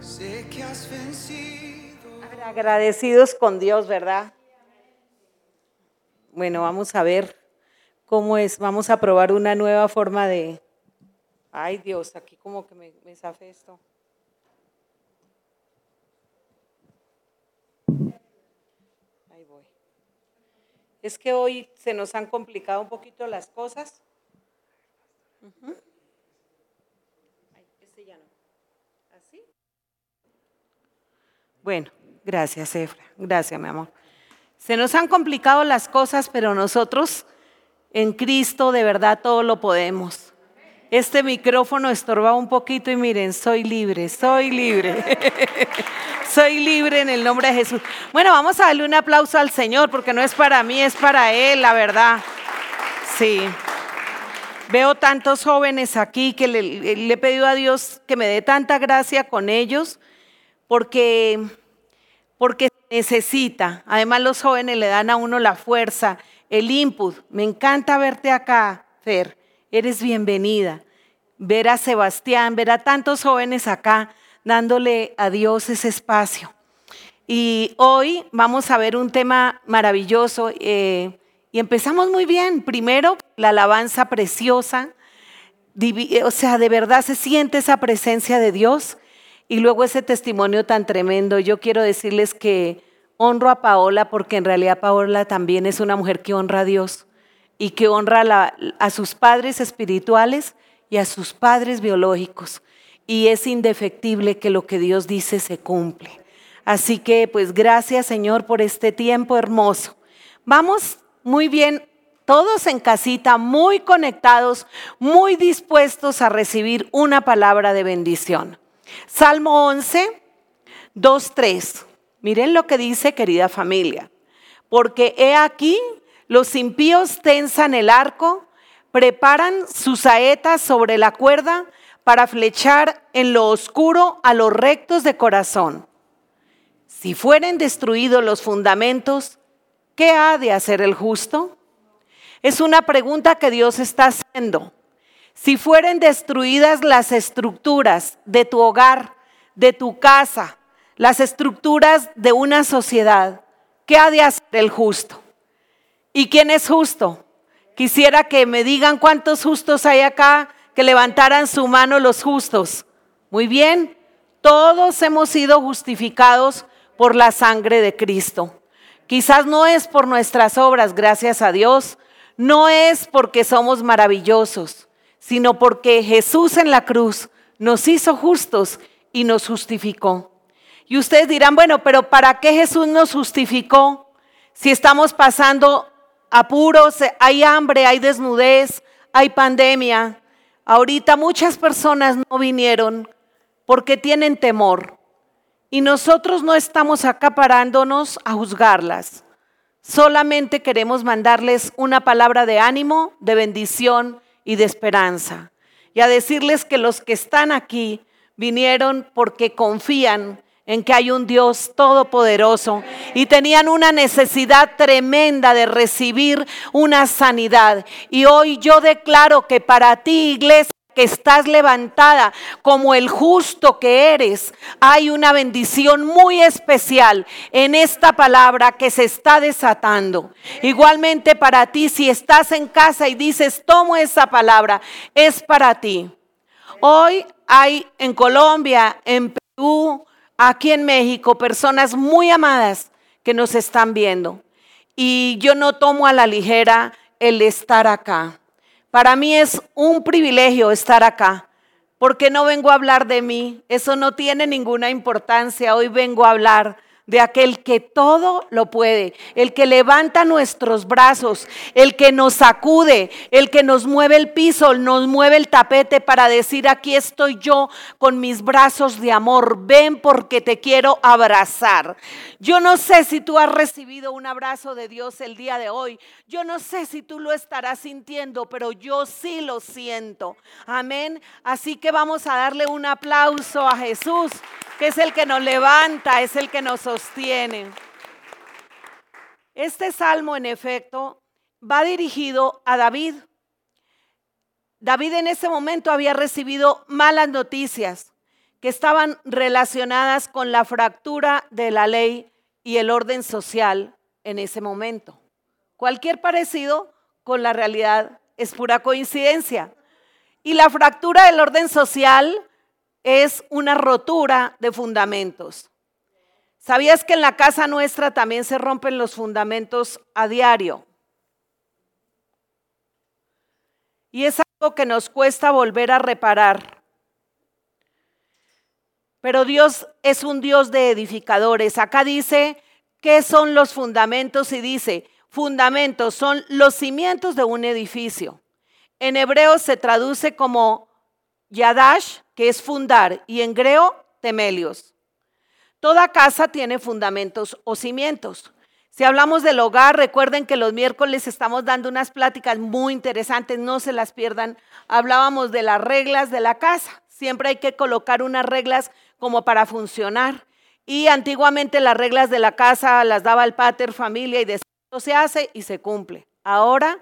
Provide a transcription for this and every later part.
Sé que has vencido. Agradecidos con Dios, ¿verdad? Bueno, vamos a ver cómo es. Vamos a probar una nueva forma de... Ay Dios, aquí como que me, me zafé esto. Ahí voy. Es que hoy se nos han complicado un poquito las cosas. Ujú. Ay, este ya no. ¿Así? Bueno, gracias, Efra. Gracias, mi amor. Se nos han complicado las cosas, pero nosotros en Cristo de verdad todo lo podemos. Este micrófono estorbaba un poquito y miren, soy libre, soy libre. soy libre en el nombre de Jesús. Bueno, vamos a darle un aplauso al Señor porque no es para mí, es para Él, la verdad. Sí. Veo tantos jóvenes aquí que le, le he pedido a Dios que me dé tanta gracia con ellos porque, porque necesita. Además los jóvenes le dan a uno la fuerza, el input. Me encanta verte acá, Fer. Eres bienvenida. Ver a Sebastián, ver a tantos jóvenes acá dándole a Dios ese espacio. Y hoy vamos a ver un tema maravilloso eh, y empezamos muy bien. Primero, la alabanza preciosa. O sea, de verdad se siente esa presencia de Dios. Y luego ese testimonio tan tremendo. Yo quiero decirles que honro a Paola porque en realidad Paola también es una mujer que honra a Dios y que honra a, a sus padres espirituales y a sus padres biológicos. Y es indefectible que lo que Dios dice se cumple. Así que pues gracias Señor por este tiempo hermoso. Vamos muy bien, todos en casita, muy conectados, muy dispuestos a recibir una palabra de bendición. Salmo 11, 2, 3. Miren lo que dice, querida familia. Porque he aquí, los impíos tensan el arco, preparan sus saetas sobre la cuerda para flechar en lo oscuro a los rectos de corazón. Si fueren destruidos los fundamentos, ¿qué ha de hacer el justo? Es una pregunta que Dios está haciendo. Si fueren destruidas las estructuras de tu hogar, de tu casa, las estructuras de una sociedad, ¿qué ha de hacer el justo? ¿Y quién es justo? Quisiera que me digan cuántos justos hay acá, que levantaran su mano los justos. Muy bien, todos hemos sido justificados por la sangre de Cristo. Quizás no es por nuestras obras, gracias a Dios, no es porque somos maravillosos, sino porque Jesús en la cruz nos hizo justos y nos justificó. Y ustedes dirán, bueno, pero ¿para qué Jesús nos justificó si estamos pasando apuros, hay hambre, hay desnudez, hay pandemia? Ahorita muchas personas no vinieron porque tienen temor. Y nosotros no estamos acá parándonos a juzgarlas. Solamente queremos mandarles una palabra de ánimo, de bendición y de esperanza. Y a decirles que los que están aquí vinieron porque confían en que hay un Dios todopoderoso y tenían una necesidad tremenda de recibir una sanidad. Y hoy yo declaro que para ti, iglesia, que estás levantada como el justo que eres, hay una bendición muy especial en esta palabra que se está desatando. Igualmente para ti, si estás en casa y dices, tomo esa palabra, es para ti. Hoy hay en Colombia, en Perú, aquí en México, personas muy amadas que nos están viendo. Y yo no tomo a la ligera el estar acá. Para mí es un privilegio estar acá, porque no vengo a hablar de mí, eso no tiene ninguna importancia, hoy vengo a hablar de aquel que todo lo puede, el que levanta nuestros brazos, el que nos sacude, el que nos mueve el piso, nos mueve el tapete para decir, aquí estoy yo con mis brazos de amor, ven porque te quiero abrazar. Yo no sé si tú has recibido un abrazo de Dios el día de hoy, yo no sé si tú lo estarás sintiendo, pero yo sí lo siento. Amén. Así que vamos a darle un aplauso a Jesús que es el que nos levanta, es el que nos sostiene. Este salmo, en efecto, va dirigido a David. David en ese momento había recibido malas noticias, que estaban relacionadas con la fractura de la ley y el orden social en ese momento. Cualquier parecido con la realidad es pura coincidencia. Y la fractura del orden social es una rotura de fundamentos. ¿Sabías que en la casa nuestra también se rompen los fundamentos a diario? Y es algo que nos cuesta volver a reparar. Pero Dios es un Dios de edificadores. Acá dice, ¿qué son los fundamentos? Y dice, fundamentos son los cimientos de un edificio. En hebreo se traduce como yadash, que es fundar, y en griego, temelios. Toda casa tiene fundamentos o cimientos. Si hablamos del hogar, recuerden que los miércoles estamos dando unas pláticas muy interesantes, no se las pierdan. Hablábamos de las reglas de la casa. Siempre hay que colocar unas reglas como para funcionar. Y antiguamente las reglas de la casa las daba el pater familia y de se hace y se cumple. Ahora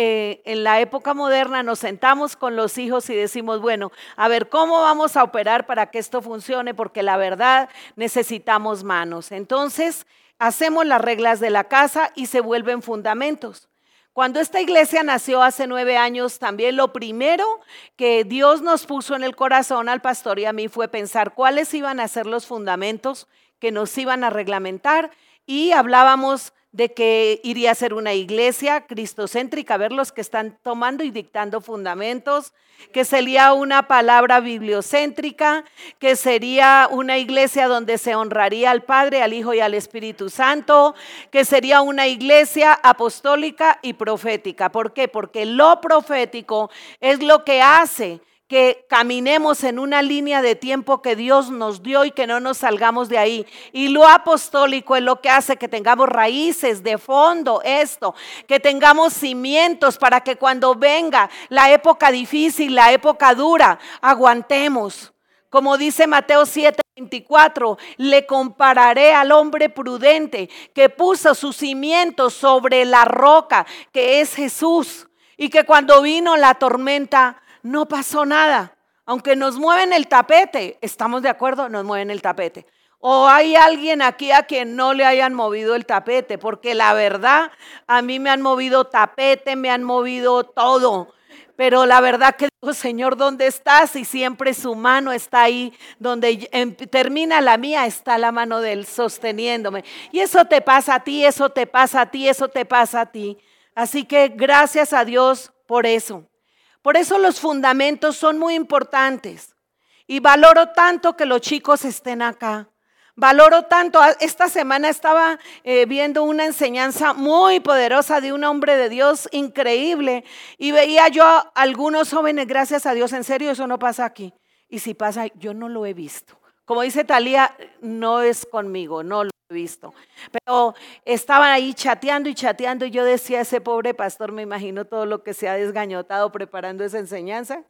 eh, en la época moderna nos sentamos con los hijos y decimos, bueno, a ver, ¿cómo vamos a operar para que esto funcione? Porque la verdad necesitamos manos. Entonces, hacemos las reglas de la casa y se vuelven fundamentos. Cuando esta iglesia nació hace nueve años, también lo primero que Dios nos puso en el corazón al pastor y a mí fue pensar cuáles iban a ser los fundamentos que nos iban a reglamentar y hablábamos de que iría a ser una iglesia cristocéntrica, ver los que están tomando y dictando fundamentos, que sería una palabra bibliocéntrica, que sería una iglesia donde se honraría al Padre, al Hijo y al Espíritu Santo, que sería una iglesia apostólica y profética. ¿Por qué? Porque lo profético es lo que hace que caminemos en una línea de tiempo que Dios nos dio y que no nos salgamos de ahí. Y lo apostólico es lo que hace que tengamos raíces de fondo, esto, que tengamos cimientos para que cuando venga la época difícil, la época dura, aguantemos. Como dice Mateo 7, 24, le compararé al hombre prudente que puso sus cimientos sobre la roca, que es Jesús, y que cuando vino la tormenta, no pasó nada. Aunque nos mueven el tapete, ¿estamos de acuerdo? Nos mueven el tapete. O hay alguien aquí a quien no le hayan movido el tapete, porque la verdad, a mí me han movido tapete, me han movido todo. Pero la verdad que digo, Señor, ¿dónde estás? Y siempre su mano está ahí, donde em, termina la mía, está la mano de Él sosteniéndome. Y eso te pasa a ti, eso te pasa a ti, eso te pasa a ti. Así que gracias a Dios por eso. Por eso los fundamentos son muy importantes. Y valoro tanto que los chicos estén acá. Valoro tanto, esta semana estaba eh, viendo una enseñanza muy poderosa de un hombre de Dios increíble y veía yo a algunos jóvenes, gracias a Dios, en serio, eso no pasa aquí. Y si pasa, yo no lo he visto. Como dice Talía, no es conmigo, no lo visto. Pero estaban ahí chateando y chateando y yo decía, ese pobre pastor, me imagino todo lo que se ha desgañotado preparando esa enseñanza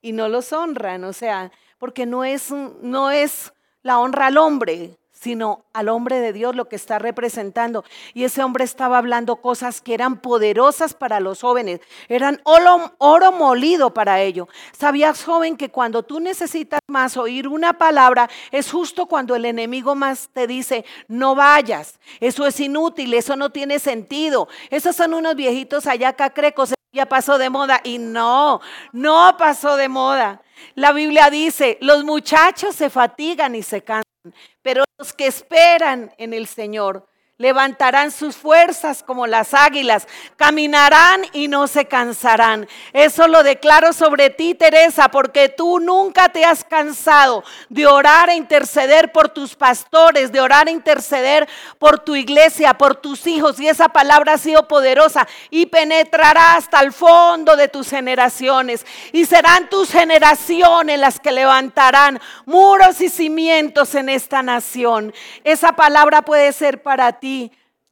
y no los honran, o sea, porque no es, no es la honra al hombre, sino al hombre de Dios lo que está representando. Y ese hombre estaba hablando cosas que eran poderosas para los jóvenes, eran oro, molido para ello. ¿Sabías, joven, que cuando tú necesitas más oír una palabra, es justo cuando el enemigo más te dice, no vayas, eso es inútil, eso no tiene sentido, esos son unos viejitos allá cacrecos, ya pasó de moda y no, no pasó de moda. La Biblia dice, los muchachos se fatigan y se cansan, pero los que esperan en el Señor levantarán sus fuerzas como las águilas, caminarán y no se cansarán. Eso lo declaro sobre ti, Teresa, porque tú nunca te has cansado de orar e interceder por tus pastores, de orar e interceder por tu iglesia, por tus hijos. Y esa palabra ha sido poderosa y penetrará hasta el fondo de tus generaciones. Y serán tus generaciones las que levantarán muros y cimientos en esta nación. Esa palabra puede ser para ti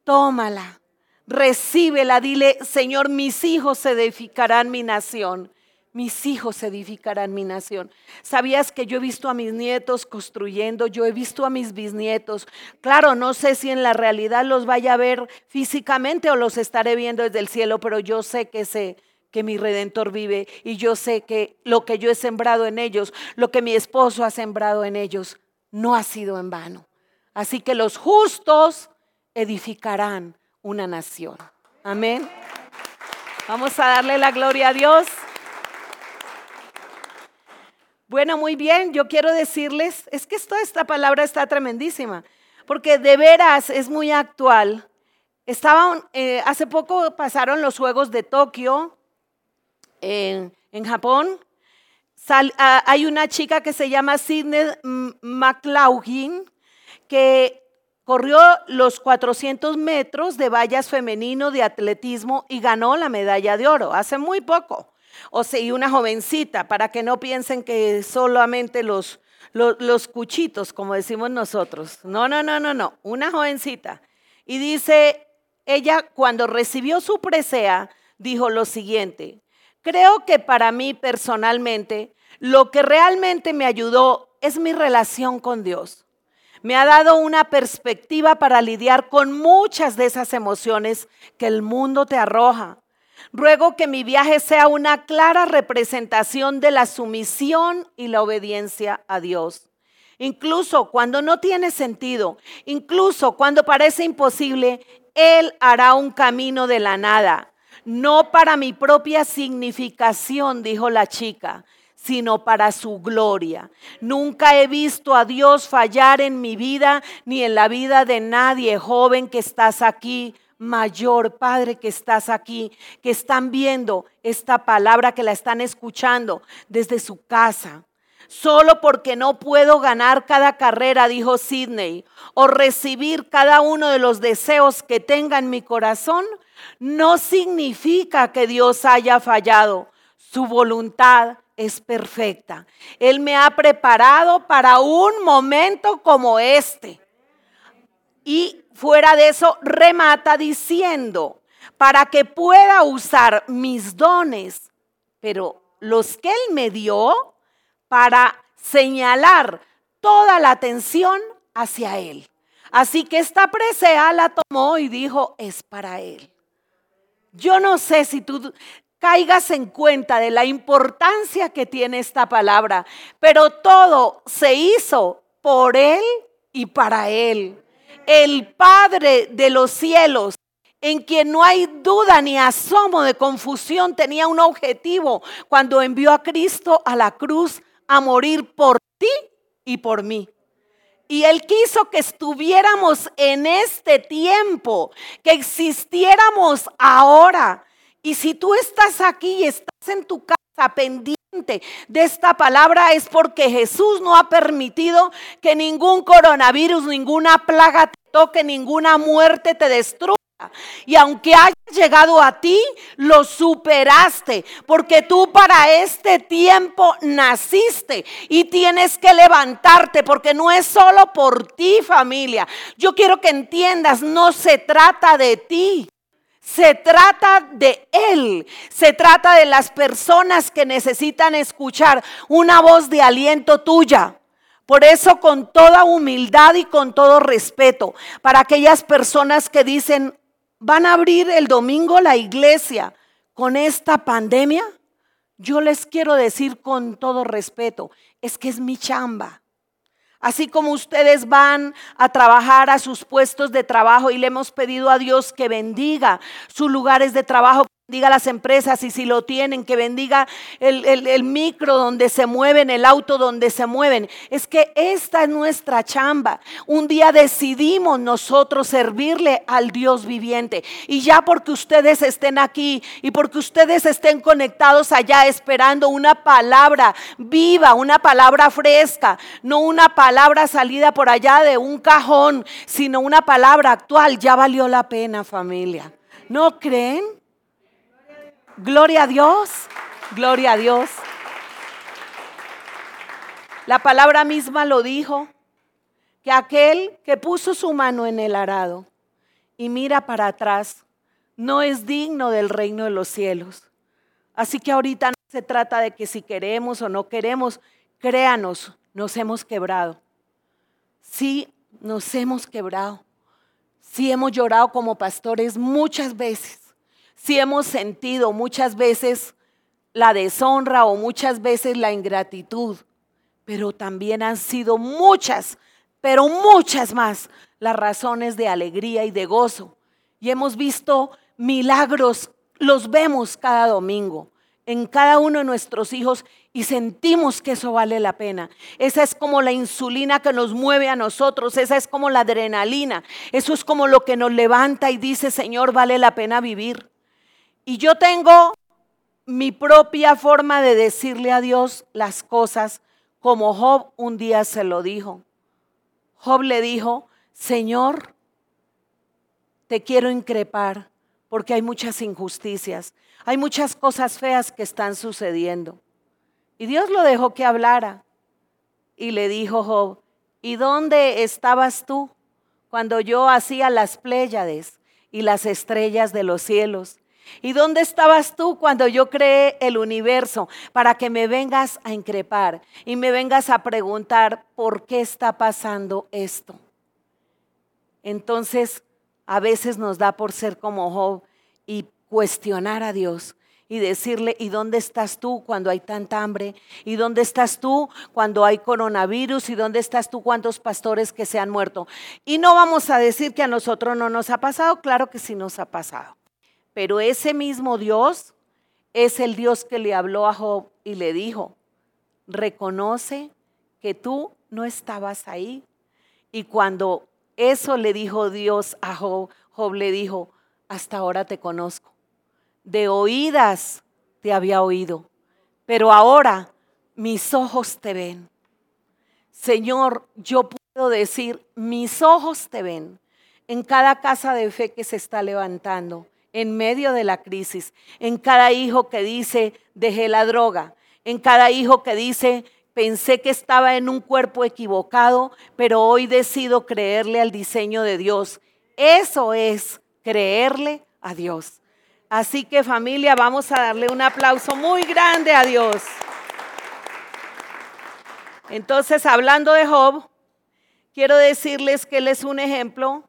tómala, recíbela, dile, Señor, mis hijos edificarán mi nación. Mis hijos edificarán mi nación. ¿Sabías que yo he visto a mis nietos construyendo? Yo he visto a mis bisnietos. Claro, no sé si en la realidad los vaya a ver físicamente o los estaré viendo desde el cielo, pero yo sé que se que mi redentor vive y yo sé que lo que yo he sembrado en ellos, lo que mi esposo ha sembrado en ellos, no ha sido en vano. Así que los justos edificarán una nación. Amén. Vamos a darle la gloria a Dios. Bueno, muy bien, yo quiero decirles, es que esta palabra está tremendísima, porque de veras es muy actual. Estaban, eh, hace poco pasaron los Juegos de Tokio en, Japón. Ah, hay una chica que se llama Sidney McLaughlin que corrió los 400 metros de vallas femenino de atletismo y ganó la medalla de oro hace muy poco. O sea, y una jovencita, para que no piensen que solamente los, los, los cuchitos, como decimos nosotros. No, no, no, no, no, una jovencita. Y dice, ella cuando recibió su presea, dijo lo siguiente, creo que para mí personalmente, lo que realmente me ayudó es mi relación con Dios. Me ha dado una perspectiva para lidiar con muchas de esas emociones que el mundo te arroja. Ruego que mi viaje sea una clara representación de la sumisión y la obediencia a Dios. Incluso cuando no tiene sentido, incluso cuando parece imposible, Él hará un camino de la nada. No para mi propia significación, dijo la chica, sino para su gloria. Nunca he visto a Dios fallar en mi vida ni en la vida de nadie, joven que estás aquí mayor, Padre, que estás aquí, que están viendo esta palabra, que la están escuchando desde su casa. Solo porque no puedo ganar cada carrera, dijo Sidney, o recibir cada uno de los deseos que tenga en mi corazón, no significa que Dios haya fallado. Su voluntad es perfecta. Él me ha preparado para un momento como este. Y fuera de eso, remata diciendo, para que pueda usar mis dones, pero los que Él me dio, para señalar toda la atención hacia Él. Así que esta presea la tomó y dijo, es para Él. Yo no sé si tú caigas en cuenta de la importancia que tiene esta palabra, pero todo se hizo por Él y para Él el Padre de los cielos, en quien no hay duda ni asomo de confusión, tenía un objetivo cuando envió a Cristo a la cruz a morir por ti y por mí. Y Él quiso que estuviéramos en este tiempo, que existiéramos ahora. Y si tú estás aquí y estás en tu casa pendiente, de esta palabra es porque Jesús no ha permitido que ningún coronavirus, ninguna plaga te toque, ninguna muerte te destruya. Y aunque haya llegado a ti, lo superaste, porque tú para este tiempo naciste y tienes que levantarte, porque no es solo por ti familia. Yo quiero que entiendas, no se trata de ti. Se trata de Él, se trata de las personas que necesitan escuchar una voz de aliento tuya. Por eso con toda humildad y con todo respeto, para aquellas personas que dicen, van a abrir el domingo la iglesia con esta pandemia, yo les quiero decir con todo respeto, es que es mi chamba. Así como ustedes van a trabajar a sus puestos de trabajo y le hemos pedido a Dios que bendiga sus lugares de trabajo bendiga las empresas y si lo tienen, que bendiga el, micro donde se mueven, el auto donde se mueven. Es que esta es nuestra chamba. Un día decidimos nosotros servirle al Dios viviente. Y ya porque ustedes estén aquí y porque ustedes estén conectados allá esperando una palabra viva, una palabra fresca, no una palabra salida por allá de un cajón, sino una palabra actual, ya valió la pena familia. ¿No creen? Gloria a Dios, gloria a Dios. La palabra misma lo dijo, que aquel que puso su mano en el arado y mira para atrás no es digno del reino de los cielos. Así que ahorita no se trata de que si queremos o no queremos, créanos, nos hemos quebrado. Sí, nos hemos quebrado. Sí hemos llorado como pastores muchas veces si hemos sentido muchas veces la deshonra o muchas veces la ingratitud, pero también han sido muchas, pero muchas más las razones de alegría y de gozo. Y hemos visto milagros, los vemos cada domingo en cada uno de nuestros hijos y sentimos que eso vale la pena. Esa es como la insulina que nos mueve a nosotros, esa es como la adrenalina, eso es como lo que nos levanta y dice, Señor, vale la pena vivir. Y yo tengo mi propia forma de decirle a Dios las cosas como Job un día se lo dijo. Job le dijo, Señor, te quiero increpar porque hay muchas injusticias, hay muchas cosas feas que están sucediendo. Y Dios lo dejó que hablara. Y le dijo Job, ¿y dónde estabas tú cuando yo hacía las Pléyades y las estrellas de los cielos? ¿Y dónde estabas tú cuando yo creé el universo para que me vengas a increpar y me vengas a preguntar por qué está pasando esto? Entonces, a veces nos da por ser como Job y cuestionar a Dios y decirle, ¿y dónde estás tú cuando hay tanta hambre? ¿Y dónde estás tú cuando hay coronavirus? ¿Y dónde estás tú cuántos pastores que se han muerto? Y no vamos a decir que a nosotros no nos ha pasado, claro que sí nos ha pasado. Pero ese mismo Dios es el Dios que le habló a Job y le dijo, reconoce que tú no estabas ahí. Y cuando eso le dijo Dios a Job, Job le dijo, hasta ahora te conozco. De oídas te había oído, pero ahora mis ojos te ven. Señor, yo puedo decir, mis ojos te ven en cada casa de fe que se está levantando, en medio de la crisis, en cada hijo que dice, dejé la droga, en cada hijo que dice, pensé que estaba en un cuerpo equivocado, pero hoy decido creerle al diseño de Dios. Eso es creerle a Dios. Así que familia, vamos a darle un aplauso muy grande a Dios. Entonces, hablando de Job, quiero decirles que él es un ejemplo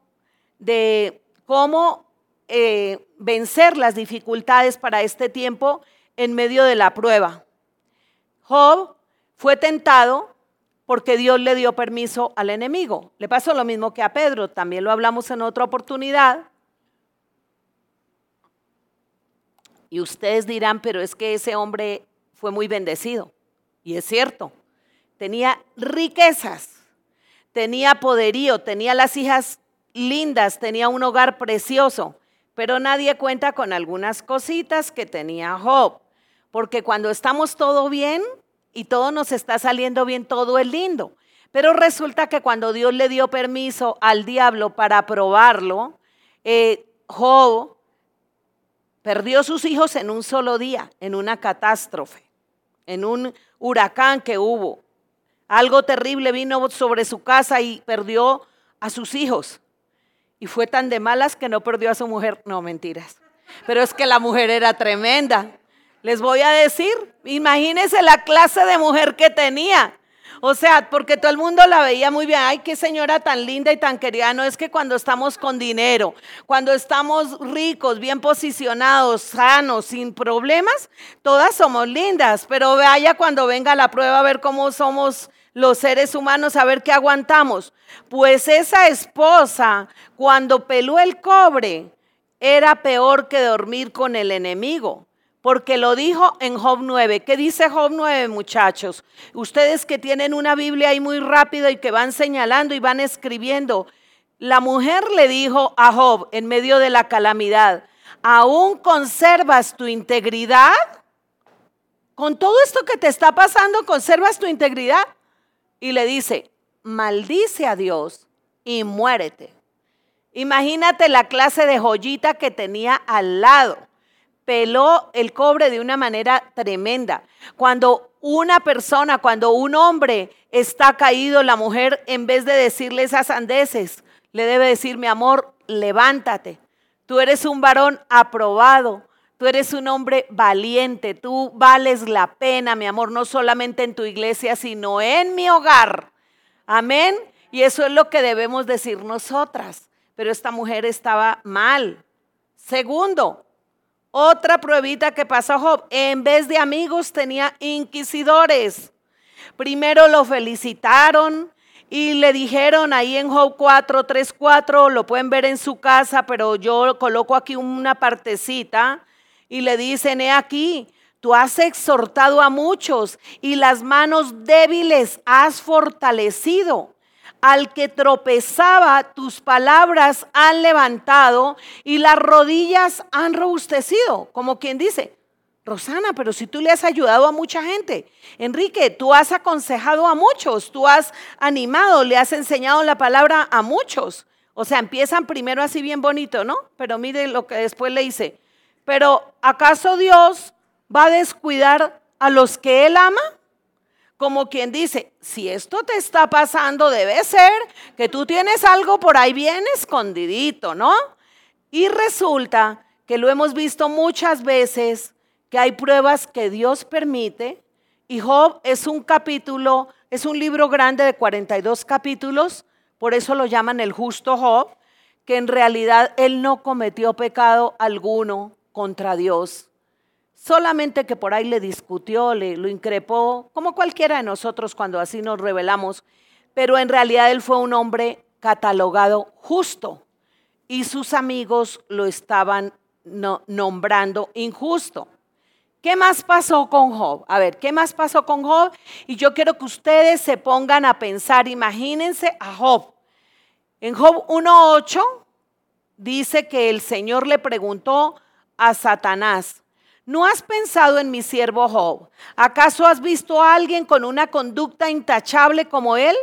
de cómo eh, vencer las dificultades para este tiempo en medio de la prueba. Job fue tentado porque Dios le dio permiso al enemigo. Le pasó lo mismo que a Pedro, también lo hablamos en otra oportunidad. Y ustedes dirán, pero es que ese hombre fue muy bendecido. Y es cierto, tenía riquezas, tenía poderío, tenía las hijas lindas, tenía un hogar precioso, pero nadie cuenta con algunas cositas que tenía Job. Porque cuando estamos todo bien, y todo nos está saliendo bien, todo es lindo. Pero resulta que cuando Dios le dio permiso al diablo para probarlo, eh, Job perdió sus hijos en un solo día, en una catástrofe, en un huracán que hubo. Algo terrible vino sobre su casa y perdió a sus hijos. Y fue tan de malas que no perdió a su mujer. No, mentiras. Pero es que la mujer era tremenda. Les voy a decir, imagínense la clase de mujer que tenía. O sea, porque todo el mundo la veía muy bien. Ay, qué señora tan linda y tan querida. No es que cuando estamos con dinero, cuando estamos ricos, bien posicionados, sanos, sin problemas, todas somos lindas. Pero vaya cuando venga la prueba a ver cómo somos los seres humanos, a ver qué aguantamos. Pues esa esposa, cuando peló el cobre, era peor que dormir con el enemigo porque lo dijo en Job 9. ¿Qué dice Job 9, muchachos? Ustedes que tienen una Biblia ahí muy rápido y que van señalando y van escribiendo. La mujer le dijo a Job en medio de la calamidad, ¿aún conservas tu integridad? Con todo esto que te está pasando, ¿conservas tu integridad? Y le dice, maldice a Dios y muérete. Imagínate la clase de joyita que tenía al lado peló el cobre de una manera tremenda. Cuando una persona, cuando un hombre está caído, la mujer, en vez de decirle esas sandeces, le debe decir, mi amor, levántate. Tú eres un varón aprobado. Tú eres un hombre valiente. Tú vales la pena, mi amor, no solamente en tu iglesia, sino en mi hogar. Amén. Y eso es lo que debemos decir nosotras. Pero esta mujer estaba mal. Segundo, Otra pruebita que pasó Job, en vez de amigos tenía inquisidores. Primero lo felicitaron y le dijeron ahí en Job 4, 3, 4, lo pueden ver en su casa, pero yo coloco aquí una partecita y le dicen, he aquí, tú has exhortado a muchos y las manos débiles has fortalecido. Al que tropezaba, tus palabras han levantado y las rodillas han robustecido, como quien dice, Rosana, pero si tú le has ayudado a mucha gente. Enrique, tú has aconsejado a muchos, tú has animado, le has enseñado la palabra a muchos. O sea, empiezan primero así bien bonito, ¿no? Pero mire lo que después le dice. Pero ¿acaso Dios va a descuidar a los que Él ama? Como quien dice, si esto te está pasando, debe ser que tú tienes algo por ahí bien escondidito, ¿no? Y resulta que lo hemos visto muchas veces, que hay pruebas que Dios permite. Y Job es un capítulo, es un libro grande de 42 capítulos, por eso lo llaman el justo Job, que en realidad él no cometió pecado alguno contra Dios solamente que por ahí le discutió, le lo increpó, como cualquiera de nosotros cuando así nos revelamos, pero en realidad él fue un hombre catalogado justo y sus amigos lo estaban nombrando injusto. ¿Qué más pasó con Job? A ver, ¿qué más pasó con Job? Y yo quiero que ustedes se pongan a pensar, imagínense a Job. En Job 1.8 dice que el Señor le preguntó a Satanás, ¿No has pensado en mi siervo Job? ¿Acaso has visto a alguien con una conducta intachable como él?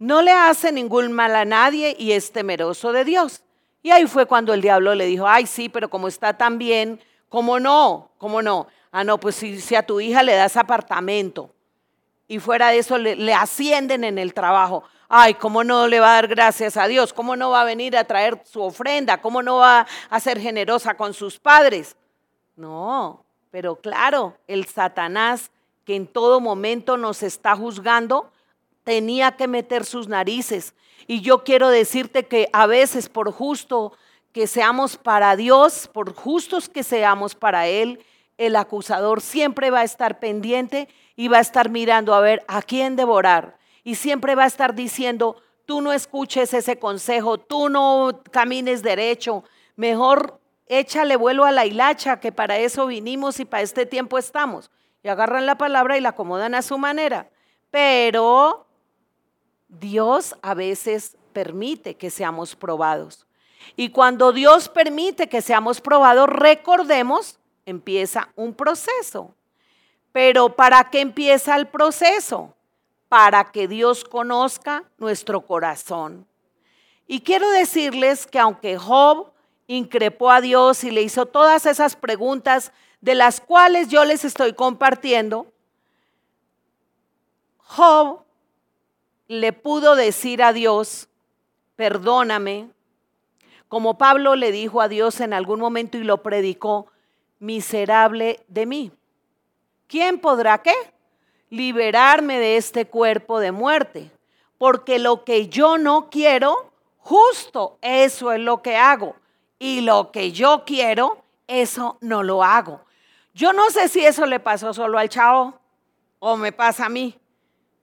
No le hace ningún mal a nadie y es temeroso de Dios. Y ahí fue cuando el diablo le dijo, ay sí, pero como está tan bien, ¿cómo no? ¿Cómo no? Ah, no, pues si, si a tu hija le das apartamento y fuera de eso le, le ascienden en el trabajo, ay, ¿cómo no le va a dar gracias a Dios? ¿Cómo no va a venir a traer su ofrenda? ¿Cómo no va a ser generosa con sus padres? No, pero claro, el Satanás que en todo momento nos está juzgando, tenía que meter sus narices. Y yo quiero decirte que a veces por justo que seamos para Dios, por justos que seamos para Él, el acusador siempre va a estar pendiente y va a estar mirando a ver a quién devorar. Y siempre va a estar diciendo, tú no escuches ese consejo, tú no camines derecho, mejor échale vuelo a la hilacha, que para eso vinimos y para este tiempo estamos. Y agarran la palabra y la acomodan a su manera. Pero Dios a veces permite que seamos probados. Y cuando Dios permite que seamos probados, recordemos, empieza un proceso. Pero ¿para qué empieza el proceso? Para que Dios conozca nuestro corazón. Y quiero decirles que aunque Job increpó a Dios y le hizo todas esas preguntas de las cuales yo les estoy compartiendo, Job le pudo decir a Dios, perdóname, como Pablo le dijo a Dios en algún momento y lo predicó, miserable de mí. ¿Quién podrá qué? Liberarme de este cuerpo de muerte. Porque lo que yo no quiero, justo eso es lo que hago y lo que yo quiero, eso no lo hago. Yo no sé si eso le pasó solo al chavo o me pasa a mí,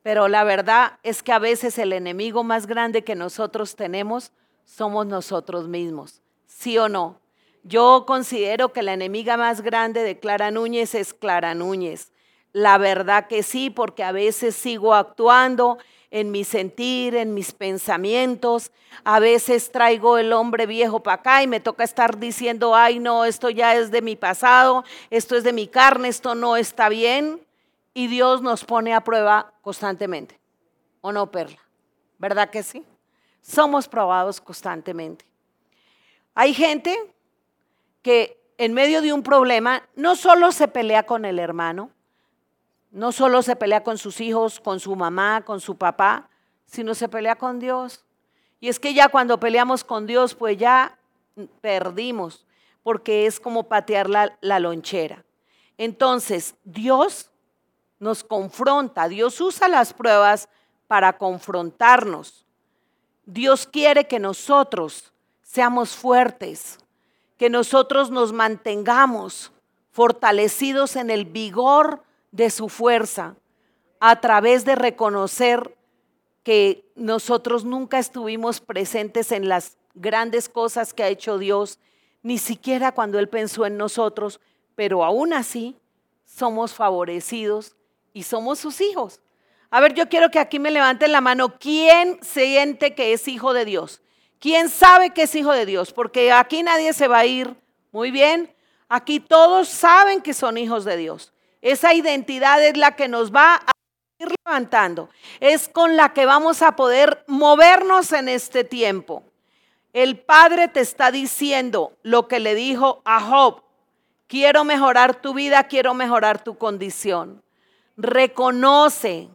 pero la verdad es que a veces el enemigo más grande que nosotros tenemos somos nosotros mismos, ¿sí o no? Yo considero que la enemiga más grande de Clara Núñez es Clara Núñez. La verdad que sí, porque a veces sigo actuando en mi sentir, en mis pensamientos. A veces traigo el hombre viejo para acá y me toca estar diciendo, ay no, esto ya es de mi pasado, esto es de mi carne, esto no está bien. Y Dios nos pone a prueba constantemente. ¿O no, Perla? ¿Verdad que sí? Somos probados constantemente. Hay gente que en medio de un problema no solo se pelea con el hermano, no solo se pelea con sus hijos, con su mamá, con su papá, sino se pelea con Dios. Y es que ya cuando peleamos con Dios, pues ya perdimos, porque es como patear la, lonchera. Entonces, Dios nos confronta, Dios usa las pruebas para confrontarnos. Dios quiere que nosotros seamos fuertes, que nosotros nos mantengamos fortalecidos en el vigor de su fuerza a través de reconocer que nosotros nunca estuvimos presentes en las grandes cosas que ha hecho Dios, ni siquiera cuando Él pensó en nosotros, pero aún así somos favorecidos y somos sus hijos. A ver, yo quiero que aquí me levanten la mano. ¿Quién siente que es hijo de Dios? ¿Quién sabe que es hijo de Dios? Porque aquí nadie se va a ir. Muy bien. Aquí todos saben que son hijos de Dios. Esa identidad es la que nos va a ir levantando. Es con la que vamos a poder movernos en este tiempo. El Padre te está diciendo lo que le dijo a Job. Quiero mejorar tu vida, quiero mejorar tu condición. Reconoce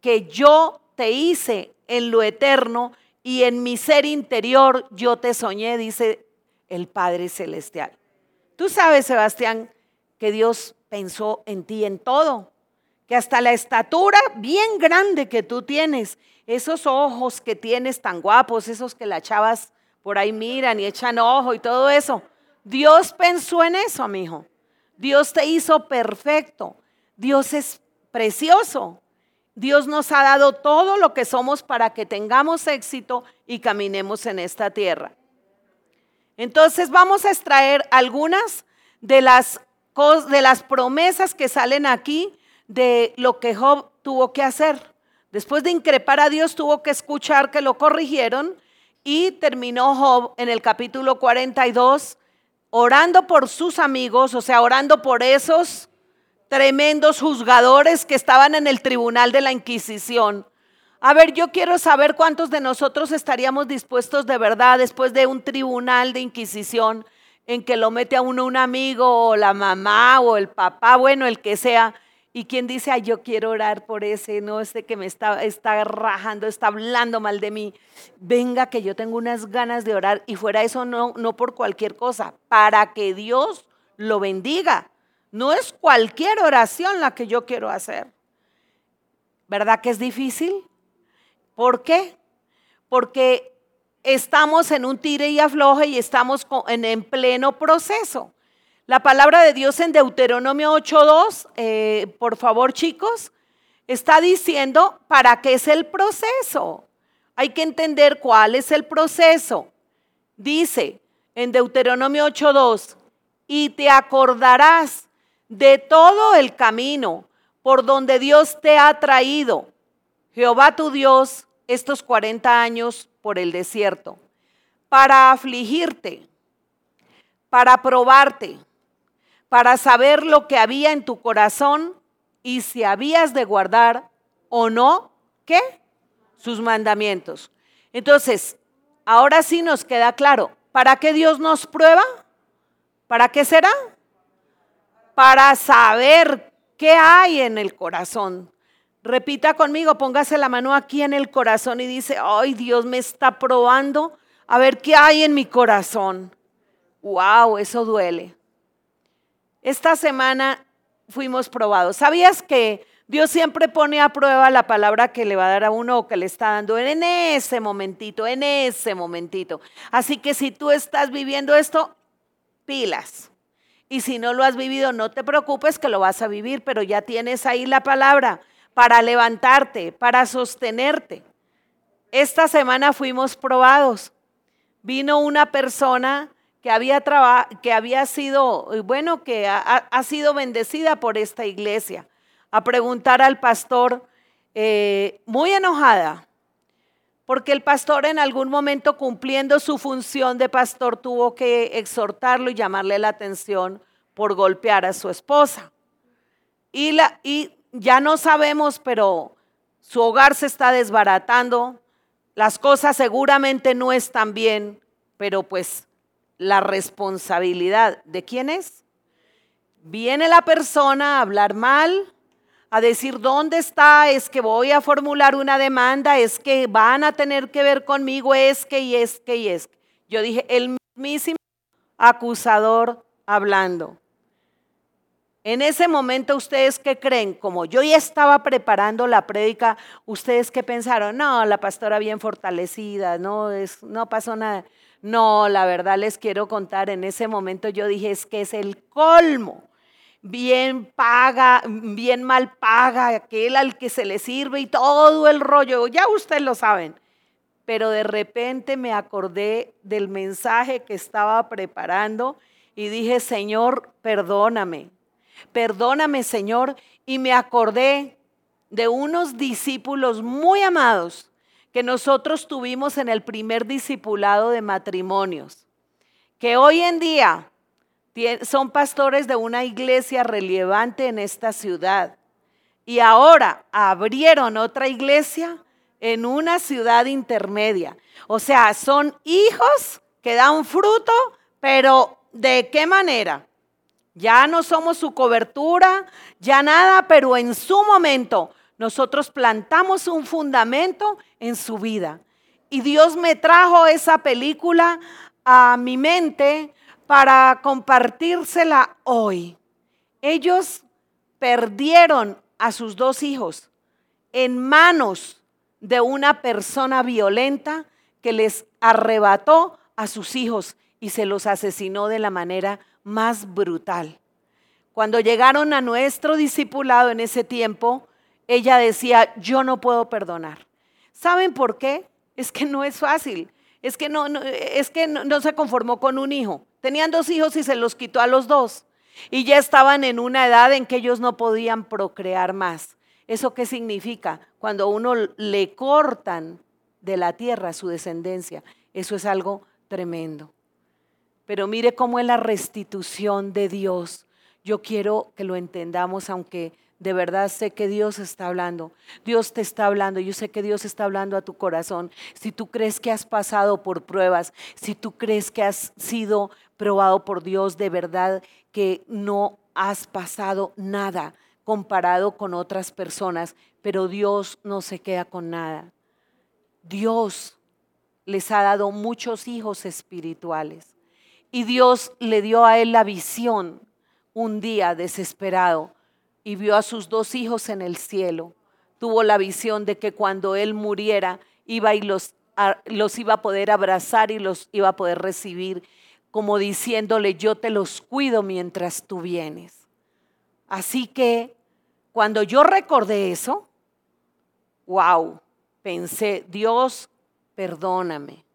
que yo te hice en lo eterno y en mi ser interior yo te soñé, dice el Padre Celestial. Tú sabes, Sebastián, que Dios pensó en ti en todo, que hasta la estatura bien grande que tú tienes, esos ojos que tienes tan guapos, esos que las chavas por ahí miran y echan ojo y todo eso, Dios pensó en eso, amigo. Dios te hizo perfecto. Dios es precioso. Dios nos ha dado todo lo que somos para que tengamos éxito y caminemos en esta tierra. Entonces vamos a extraer algunas de las, de las promesas que salen aquí de lo que Job tuvo que hacer. Después de increpar a Dios, tuvo que escuchar que lo corrigieron y terminó Job en el capítulo 42 orando por sus amigos, o sea, orando por esos tremendos juzgadores que estaban en el tribunal de la Inquisición. A ver, yo quiero saber cuántos de nosotros estaríamos dispuestos de verdad después de un tribunal de Inquisición en que lo mete a uno un amigo o la mamá o el papá, bueno, el que sea, y quien dice, ay, yo quiero orar por ese, no, este que me está, está rajando, está hablando mal de mí. Venga, que yo tengo unas ganas de orar y fuera eso no, no por cualquier cosa, para que Dios lo bendiga. No es cualquier oración la que yo quiero hacer. ¿Verdad que es difícil? ¿Por qué? Porque estamos en un tire y afloje y estamos en, en pleno proceso. La palabra de Dios en Deuteronomio 8.2, eh, por favor chicos, está diciendo para qué es el proceso. Hay que entender cuál es el proceso. Dice en Deuteronomio 8.2, y te acordarás de todo el camino por donde Dios te ha traído, Jehová tu Dios, estos 40 años por el desierto, para afligirte, para probarte para saber lo que había en tu corazón y si habías de guardar o no, ¿qué? Sus mandamientos. Entonces, ahora sí nos queda claro, ¿para qué Dios nos prueba? ¿Para qué será? Para saber qué hay en el corazón. Repita conmigo, póngase la mano aquí en el corazón y dice, ay, Dios me está probando a ver qué hay en mi corazón. Wow, eso duele. Esta semana fuimos probados. ¿Sabías que Dios siempre pone a prueba la palabra que le va a dar a uno o que le está dando en ese momentito, en ese momentito? Así que si tú estás viviendo esto, pilas. Y si no lo has vivido, no te preocupes que lo vas a vivir, pero ya tienes ahí la palabra para levantarte, para sostenerte. Esta semana fuimos probados. Vino una persona que había, que había sido, bueno, que ha, sido bendecida por esta iglesia, a preguntar al pastor, eh, muy enojada, porque el pastor en algún momento cumpliendo su función de pastor tuvo que exhortarlo y llamarle la atención por golpear a su esposa. Y, la, y ya no sabemos, pero su hogar se está desbaratando, las cosas seguramente no están bien, pero pues la responsabilidad de quién es. Viene la persona a hablar mal, a decir dónde está, es que voy a formular una demanda, es que van a tener que ver conmigo, es que y es que y es. Yo dije, el mismísimo acusador hablando. En ese momento, ¿ustedes qué creen? Como yo ya estaba preparando la prédica, ¿ustedes qué pensaron? No, la pastora bien fortalecida, no, es, no pasó nada. No, la verdad les quiero contar, en ese momento yo dije, es que es el colmo. Bien paga, bien mal paga, aquel al que se le sirve y todo el rollo, ya ustedes lo saben. Pero de repente me acordé del mensaje que estaba preparando y dije, Señor, perdóname, perdóname, Señor. Y me acordé de unos discípulos muy amados que nosotros tuvimos en el primer discipulado de matrimonios, que hoy en día son pastores de una iglesia relevante en esta ciudad. Y ahora abrieron otra iglesia en una ciudad intermedia. O sea, son hijos que dan fruto, pero ¿de qué manera? Ya no somos su cobertura, ya nada, pero en su momento nosotros plantamos un fundamento en su vida. Y Dios me trajo esa película a mi mente para compartírsela hoy. Ellos perdieron a sus dos hijos en manos de una persona violenta que les arrebató a sus hijos y se los asesinó de la manera más brutal. Cuando llegaron a nuestro discipulado en ese tiempo, ella decía, yo no puedo perdonar. ¿Saben por qué? Es que no es fácil. Es que no, es que no, se conformó con un hijo. Tenían dos hijos y se los quitó a los dos. Y ya estaban en una edad en que ellos no podían procrear más. ¿Eso qué significa? Cuando uno le cortan de la tierra su descendencia. Eso es algo tremendo. Pero mire cómo es la restitución de Dios. Yo quiero que lo entendamos, aunque de verdad sé que Dios está hablando. Dios te está hablando. Yo sé que Dios está hablando a tu corazón. Si tú crees que has pasado por pruebas, si tú crees que has sido probado por Dios, de verdad que no has pasado nada comparado con otras personas, pero Dios no se queda con nada. Dios les ha dado muchos hijos espirituales y Dios le dio a él la visión un día desesperado y vio a sus dos hijos en el cielo. Tuvo la visión de que cuando él muriera iba y los, los iba a poder abrazar y los iba a poder recibir, como diciéndole, yo te los cuido mientras tú vienes. Así que cuando yo recordé eso, wow, pensé, Dios, perdóname.